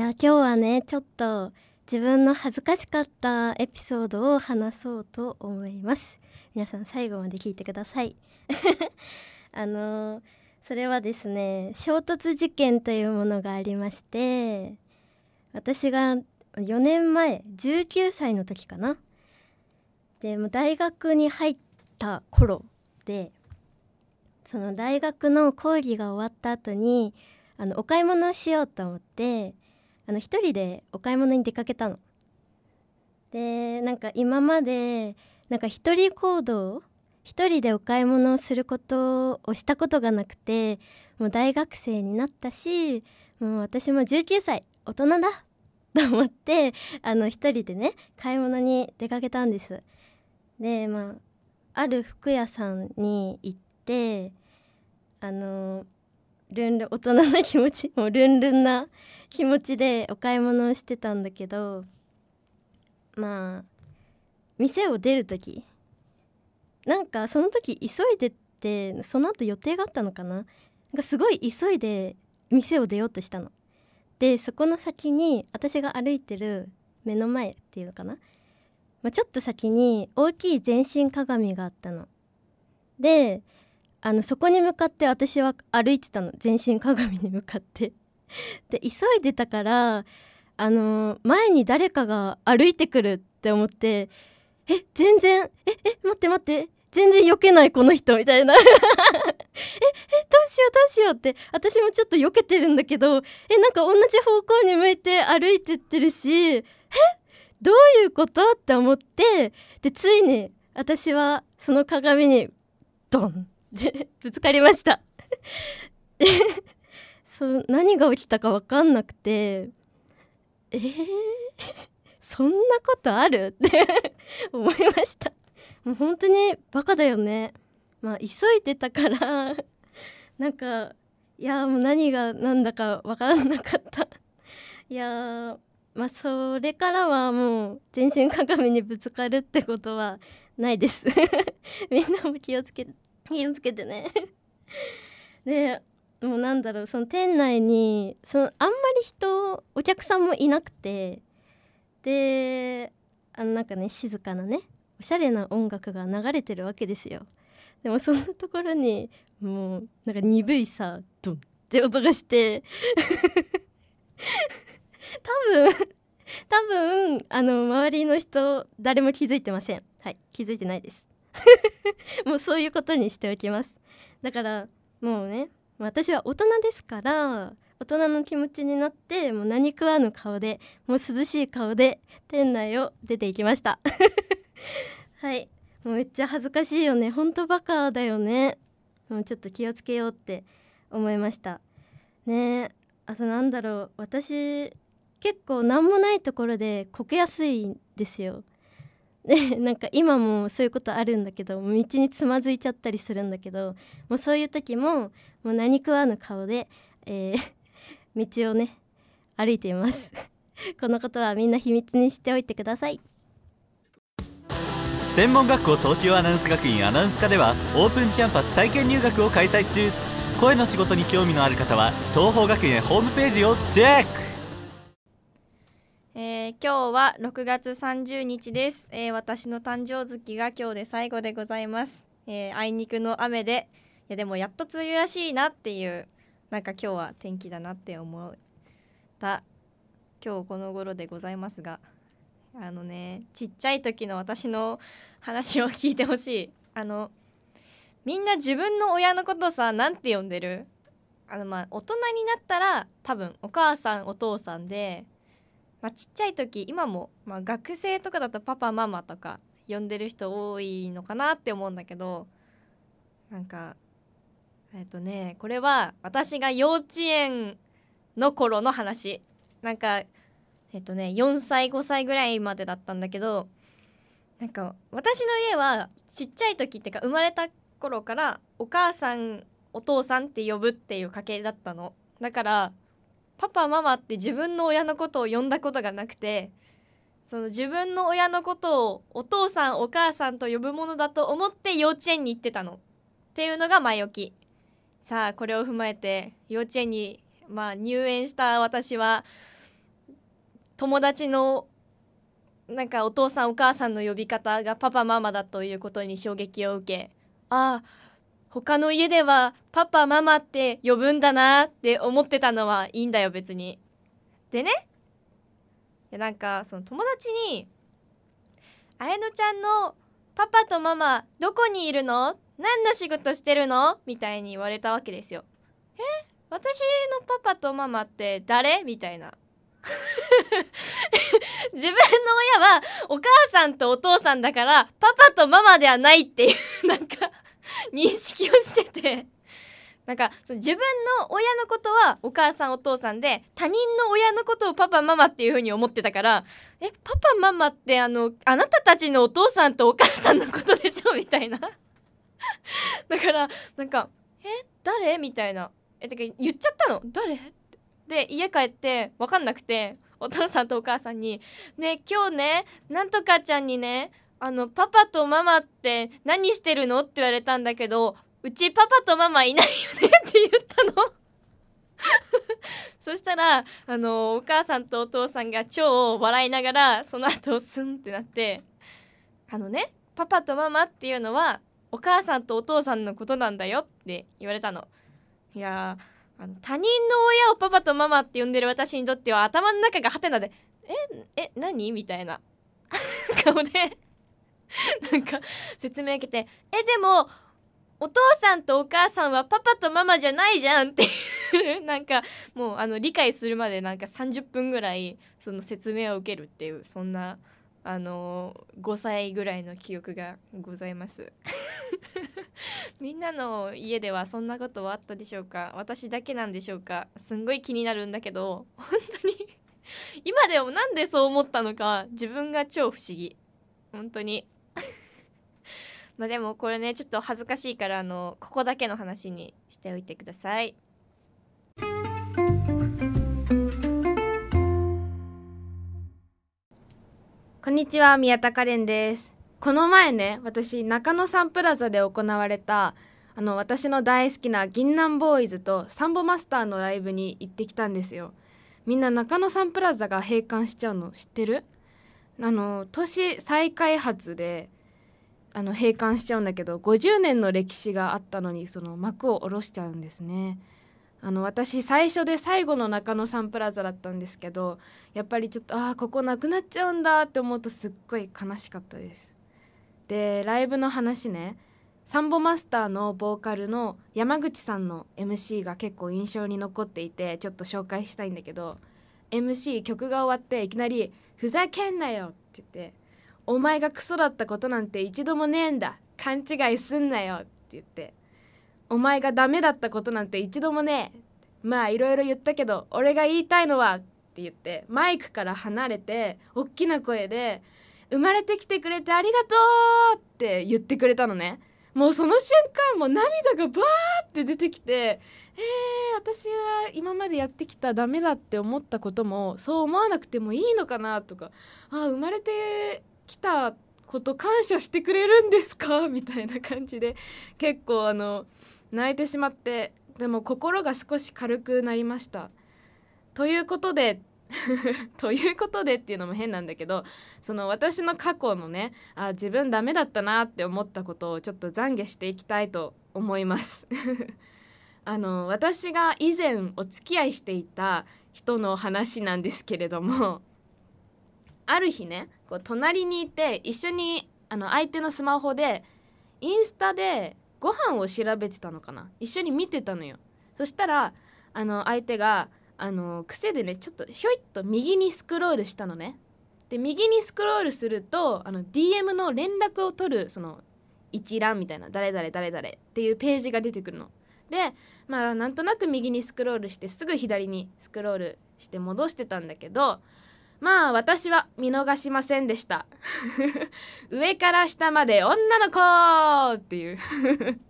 や今日はねちょっと自分の恥ずかしかったエピソードを話そうと思います。皆さん最後まで聞いてください。あのそれはですね衝突事件というものがありまして私が4年前19歳の時かな。でも大学に入った頃でその大学の講義が終わった後にあのお買い物をしようと思ってあの一人でお買い物に出かけたの。でなんか今までなんか一人行動一人でお買い物をすることをしたことがなくてもう大学生になったしもう私も19歳大人だと思ってあの一人でね買い物に出かけたんですでまあある服屋さんに行ってあのルンルン大人な気持ちもうルンルンな気持ちでお買い物をしてたんだけどまあ店を出る時なんかその時急いでってその後予定があったのかな？なんかすごい急いで店を出ようとしたの。でそこの先に私が歩いてる目の前っていうのかな、まあ、ちょっと先に大きい全身鏡があったの。であのそこに向かって私は歩いてたの。全身鏡に向かって。で急いでたからあの前に誰かが歩いてくるって思ってえ全然ええ待って待って全然避けないこの人みたいな。ええどうしようどうしようって。私もちょっと避けてるんだけどえなんか同じ方向に向いて歩いてってるしえどういうこと？って思ってでついに私はその鏡にドン。ぶつかりました。そう何が起きたか分かんなくてえー、そんなことある？って思いました。もう本当にバカだよね。まあ急いでたから。なんかいやもう何が何だか分からなかった。いやまあそれからはもう全身鏡にぶつかるってことはないです。みんなも気をつけて。気をつけてね。で もうなんだろうその店内にそのあんまり人お客さんもいなくて。であのなんかね静かなねおしゃれな音楽が流れてるわけですよ。でもそんなところにもうなんか鈍いさドンって音がして。多分多分あの周りの人誰も気づいてません。はい気づいてないです。もうそういうことにしておきます。だからもうね私は大人ですから大人の気持ちになってもう何食わぬ顔でもう涼しい顔で店内を出ていきました。はい。もうめっちゃ恥ずかしいよね。ほんとバカだよね。もうちょっと気をつけようって思いました。ね。あとなんだろう。私結構何もないところでこけやすいんですよ。で なんか今もそういうことあるんだけど道につまずいちゃったりするんだけどもうそういう時ももう何食わぬ顔で、えー、道をね歩いています。このことはみんな秘密にしておいてください。専門学校東京アナウンス学院アナウンス科ではオープンキャンパス体験入学を開催中。声の仕事に興味のある方は東邦学園ホームページをチェック。えー、今日は6月30日です、えー、私の誕生月が今日で最後でございます、えー、あいにくの雨でいやでもやっと梅雨らしいなっていうなんか今日は天気だなって思った今日この頃でございますがあのねちっちゃい時の私の話を聞いてほしい。あのみんな自分の親のことさなんて呼んでる？あのまあ大人になったら多分お母さんお父さんでまあ、ちっちゃい時今も、まあ、学生とかだとパパママとか呼んでる人多いのかなって思うんだけどなんかえっとねこれは私が幼稚園の頃の話。なんかえっとね4歳5歳ぐらいまでだったんだけどなんか私の家はちっちゃい時ってか生まれた頃からお母さんお父さんって呼ぶっていう家系だったの。だからパパママって自分の親のことを呼んだことがなくてその自分の親のことをお父さんお母さんと呼ぶものだと思って幼稚園に行ってたの。っていうのが前置き。さあこれを踏まえて幼稚園に、まあ、入園した私は友達のなんかお父さんお母さんの呼び方がパパママだということに衝撃を受けああ他の家ではパパママって呼ぶんだなって思ってたのはいいんだよ別に。でねいやなんかその友達に「あやのちゃんのパパとママどこにいるの？何の仕事してるの?」みたいに言われたわけですよ。え？私のパパとママって誰？みたいな。自分の親はお母さんとお父さんだからパパとママではないっていうなんか 認識をしてて。なんかその自分の親のことはお母さんお父さんで他人の親のことをパパママっていう風に思ってたからえパパママってあのあなたたちのお父さんとお母さんのことでしょ？みたいな。だからなんかえ誰？みたいな。えてか言っちゃったの。誰？で家帰って分かんなくてお父さんとお母さんに「ね今日ねなんとかちゃんにねあのパパとママって何してるの?」って言われたんだけどうちパパとママいないよね？って言ったの そしたらあのお母さんとお父さんが超笑いながらその後スンってなってあのねパパとママっていうのはお母さんとお父さんのことなんだよって言われたのいやあの他人の親をパパとママって呼んでる私にとっては頭の中がハテナで「ええ何?」みたいな 顔で なんか説明受けて「えでもお父さんとお母さんはパパとママじゃないじゃん」って なんかもうあの理解するまでなんか30分ぐらいその説明を受けるっていうそんなあの5歳ぐらいの記憶がございます。みんなの家ではそんなことはあったでしょうか？私だけなんでしょうか？すんごい気になるんだけど本当に今でもなんでそう思ったのか自分が超不思議。本当に。まあでもこれねちょっと恥ずかしいからあのここだけの話にしておいてください。こんにちは宮田カレンです。この前ね私中野サンプラザで行われたあの私の大好きな銀杏ボーイズとサンボマスターのライブに行ってきたんですよ。みんな中野サンプラザが閉館しちゃうの知ってる？あの都市再開発であの閉館しちゃうんだけど50年の歴史があったのにその幕を下ろしちゃうんですね。あの私最初で最後の中野サンプラザだったんですけどやっぱりちょっとああここなくなっちゃうんだって思うとすっごい悲しかったです。でライブの話ね。サンボマスターのボーカルの山口さんの MC が結構印象に残っていてちょっと紹介したいんだけど MC 曲が終わっていきなり「ふざけんなよ」って言って「お前がクソだったことなんて一度もねえんだ。勘違いすんなよ」って言って。お前がダメだったことなんて一度もねえ。まあいろいろ言ったけど俺が言いたいのは。って言ってマイクから離れて大きな声で「生まれてきてくれてありがとう!」って言ってくれたのね。もうその瞬間もう涙がバーって出てきてえー、私が今までやってきたダメだって思ったこともそう思わなくてもいいのかなとかあ生まれてきたこと感謝してくれるんですか？みたいな感じで結構あの泣いてしまってでも心が少し軽くなりました。ということで ということでっていうのも変なんだけどその私の過去のねあ自分ダメだったなって思ったことをちょっと懺悔していきたいと思います。あの私が以前お付き合いしていた人の話なんですけれどもある日ねこう隣にいて一緒にあの相手のスマホでインスタでご飯を調べてたのかな。一緒に見てたのよ。そしたらあの相手があの癖でねちょっとひょいっと右にスクロールしたのね。で右にスクロールするとあの DM の連絡を取るその一覧みたいな誰々誰々っていうページが出てくるの。でまあなんとなく右にスクロールしてすぐ左にスクロールして戻してたんだけどまあ私は見逃しませんでした。上から下まで女の子っていう。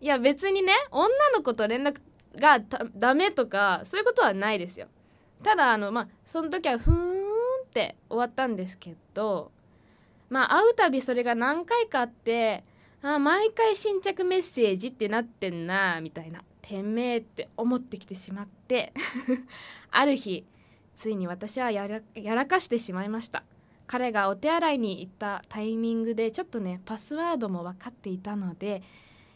いや別にね女の子と連絡がダメとかそういうことはないですよ。ただあのまあその時はふーんって終わったんですけどまあ会うたびそれが何回かあってあ毎回新着メッセージってなってんなみたいなてめえって思ってきてしまって ある日ついに私はやらやらかしてしまいました。彼がお手洗いに行ったタイミングでちょっとねパスワードも分かっていたので、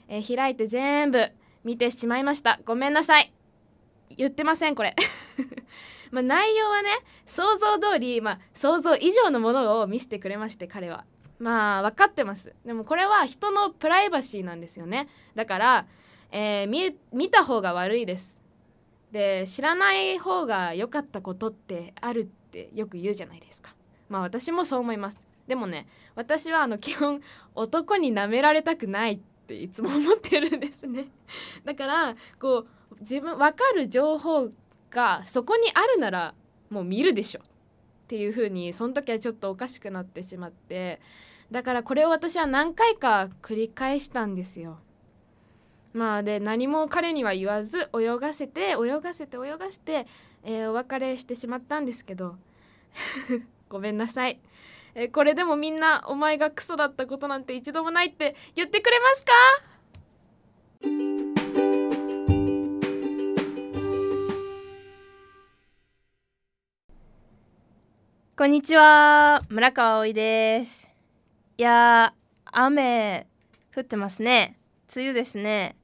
えー開いて全部見てしまいました。ごめんなさい。言ってませんこれ。まあ内容はね想像通り、まあ、想像以上のものを見せてくれまして彼は。まあ分かってます。でもこれは人のプライバシーなんですよね。だから、えー見見た方が悪いです。で知らない方が良かったことってあるってよく言うじゃないですか。まあ私もそう思います。でもね私はあの基本男に舐められたくないっていつも思ってるんですね。だからこう自分分かる情報がそこにあるならもう見るでしょっていう風にその時はちょっとおかしくなってしまって。だからこれを私は何回か繰り返したんですよ。まあで何も彼には言わず泳がせて泳がせて泳がせて、えーお別れしてしまったんですけど。ごめんなさい、えーこれでもみんなお前がクソだったことなんて一度もないって言ってくれますか？こんにちは。村川葵です。いや雨降ってますね。梅雨ですね。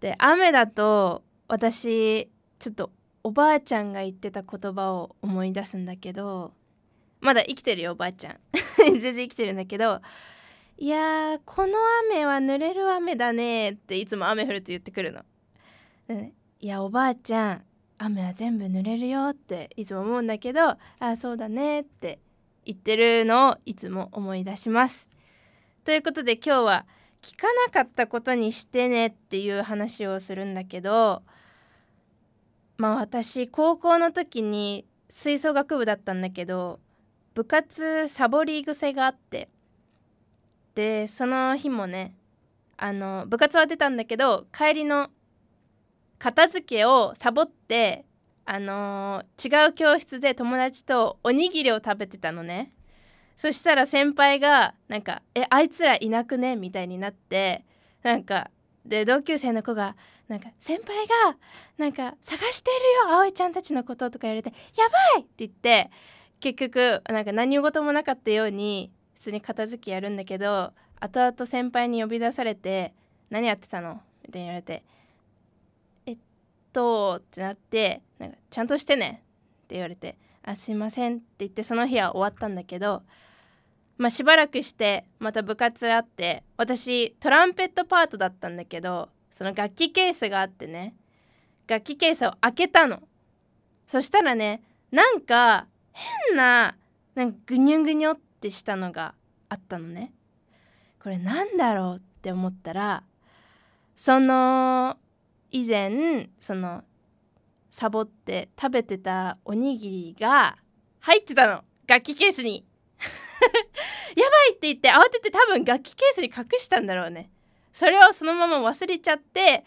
で雨だと私ちょっとおばあちゃんが言ってた言葉を思い出すんだけどまだ生きてるよおばあちゃん 全然生きてるんだけどいやーこの雨は濡れる雨だねっていつも雨降ると言ってくるの、うんいやおばあちゃん雨は全部濡れるよっていつも思うんだけどああそうだねって言ってるのをいつも思い出します。ということで今日は聞かなかったことにしてねっていう話をするんだけどまあ私高校の時に吹奏楽部だったんだけど部活サボり癖があって。でその日もねあの部活は出たんだけど帰りの片付けをサボってあの違う教室で友達とおにぎりを食べてたのね。そしたら先輩がなんか「えあいつらいなくね?」みたいになってなんかで同級生の子がなんか「先輩がなんか探してるよ葵ちゃんたちのこと」とか言われて「やばい!」って言って結局なんか何事もなかったように普通に片付けやるんだけど後々先輩に呼び出されて「何やってたの?」みたいに言われてえっとってなってなんかちゃんとしてねって言われてあすいませんって言ってその日は終わったんだけどまあしばらくしてまた部活あって私トランペットパートだったんだけどその楽器ケースがあってね楽器ケースを開けたの。そしたらねなんか変ななんかグニュグニョってしたのがあったのね。これなんだろうって思ったらその以前そのサボって食べてたおにぎりが入ってたの。楽器ケースに。やばいって言って慌てて多分楽器ケースに隠したんだろうね。それをそのまま忘れちゃって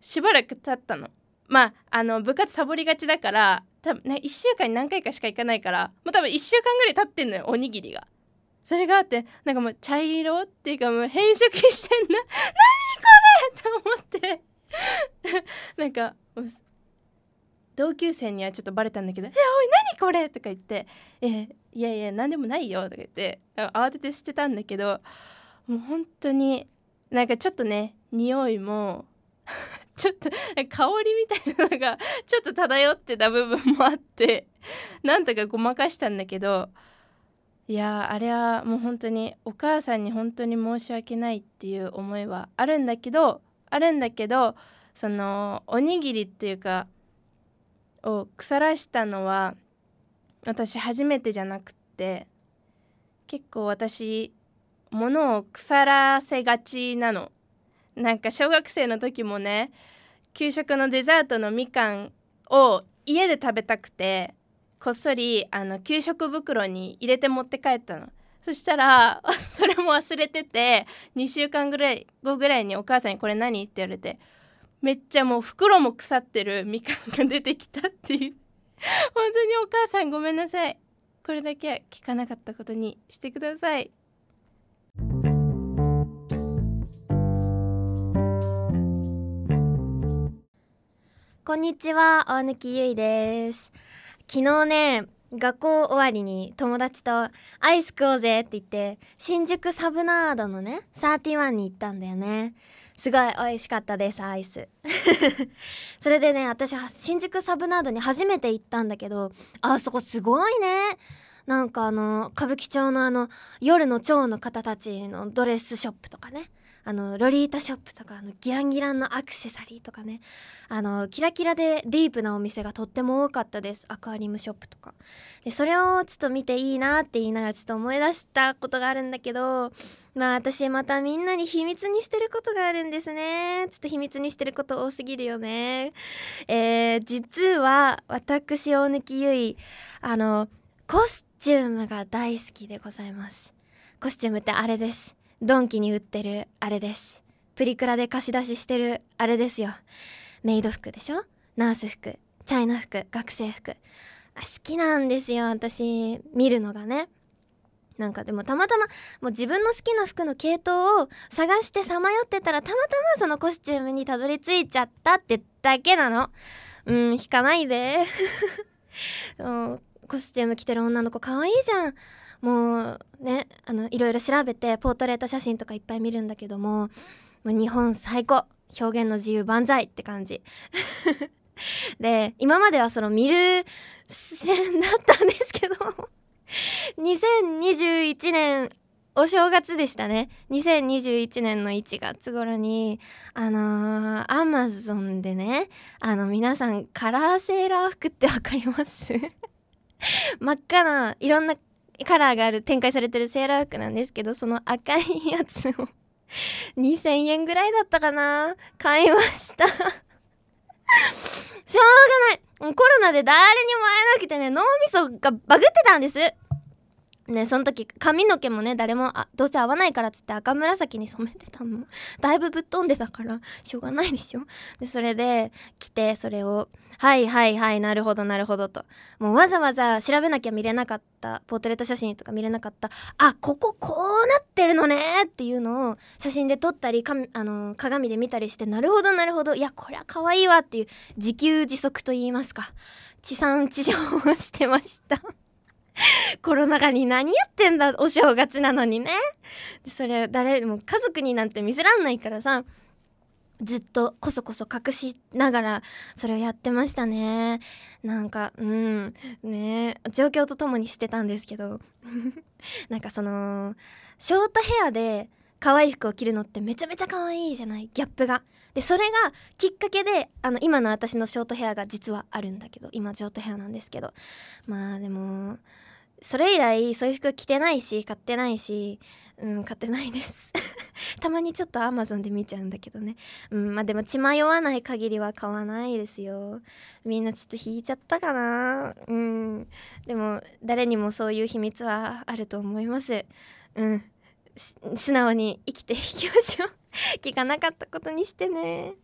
しばらく経ったの。まああの部活サボりがちだから多分ね1週間に何回かしか行かないからもう多分1週間ぐらい経ってんのよおにぎりが。それがあってなんかもう茶色っていうかもう変色してんな。何これ！って思って。なんかもう同級生にはちょっとバレたんだけど「えおい何これ!」とか言って「えいやいや何でもないよ」とか言って慌てて捨てたんだけどもう本当になんかちょっとね匂いも ちょっと香りみたいなのがちょっと漂ってた部分もあってなんとかごまかしたんだけどいやあれはもう本当にお母さんに本当に申し訳ないっていう思いはあるんだけどあるんだけどそのおにぎりっていうかを腐らしたのは私初めてじゃなくって結構私物を腐らせがちなのなんか小学生の時もね給食のデザートのみかんを家で食べたくてこっそりあの給食袋に入れて持って帰ったのそしたら それも忘れてて2週間ぐらい後ぐらいにお母さんに「これ何?」って言われてめっちゃもう袋も腐ってるみかんが出てきたっていう。本当にお母さんごめんなさい。これだけは聞かなかったことにしてください。こんにちは大貫ゆいです。昨日ね学校終わりに友達とアイス食おうぜって言って新宿サブナードのね31に行ったんだよね。すごい美味しかったですアイス。それでね私新宿サブナードに初めて行ったんだけどあそこすごいね。なんかあの歌舞伎町のあの夜の蝶の方たちのドレスショップとかね。あのロリータショップとかあのギランギランのアクセサリーとかね。あのキラキラでディープなお店がとっても多かったです。アクアリウムショップとか。でそれをちょっと見ていいなって言いながらちょっと思い出したことがあるんだけどまあ私またみんなに秘密にしてることがあるんですね。ちょっと秘密にしてること多すぎるよね。えー、実は私大貫ゆいあのコスチュームが大好きでございます。コスチュームってあれです。ドンキに売ってるあれです。プリクラで貸し出ししてるあれですよ。メイド服でしょ？ナース服。チャイナ服。学生服。好きなんですよ私。見るのがね。なんかでもたまたまもう自分の好きな服の系統を探してさまよってたらたまたまそのコスチュームにたどり着いちゃったってだけなの。うん引かないで。う んコスチューム着てる女の子可愛いじゃん。もうねあのいろいろ調べてポートレート写真とかいっぱい見るんだけどももう日本最高。表現の自由万歳って感じ。で今まではその見る線だったんですけど2021年お正月でしたね。2021年の1月頃にあの、アマゾンでねあの皆さんカラーセーラー服ってわかります？真っ赤ないろんなカラーがある展開されてるセーラー服なんですけどその赤いやつを 2000円ぐらいだったかな？買いました。しょうがない。コロナで誰にも会えなくてね脳みそがバグってたんです。ねその時髪の毛もね誰もあどうせ合わないからっつって赤紫に染めてたの。だいぶぶっ飛んでたからしょうがないでしょ。でそれで来てそれをはいはいはいなるほどなるほどと。もうわざわざ調べなきゃ見れなかったポートレート写真とか見れなかったあこここうなってるのねっていうのを写真で撮ったりかあの鏡で見たりしてなるほどなるほどいやこりゃ可愛いわっていう自給自足と言いますか地産地消をしてました。コロナ禍に何やってんだお正月なのにね。それ誰も家族になんて見せらんないからさずっとこそこそ隠しながらそれをやってましたね。なんかうんね状況とともにしてたんですけど。なんかそのショートヘアで可愛い服を着るのってめちゃめちゃ可愛いじゃない？ギャップが。でそれがきっかけであの今の私のショートヘアが実はあるんだけど今ショートヘアなんですけど。まあでもそれ以来そういう服着てないし買ってないしうん買ってないです。たまにちょっとアマゾンで見ちゃうんだけどね。うんまあでも血迷わない限りは買わないですよ。みんなちょっと引いちゃったかな。うん。でも誰にもそういう秘密はあると思います。うん。素直に生きていきましょう。聞かなかったことにしてね。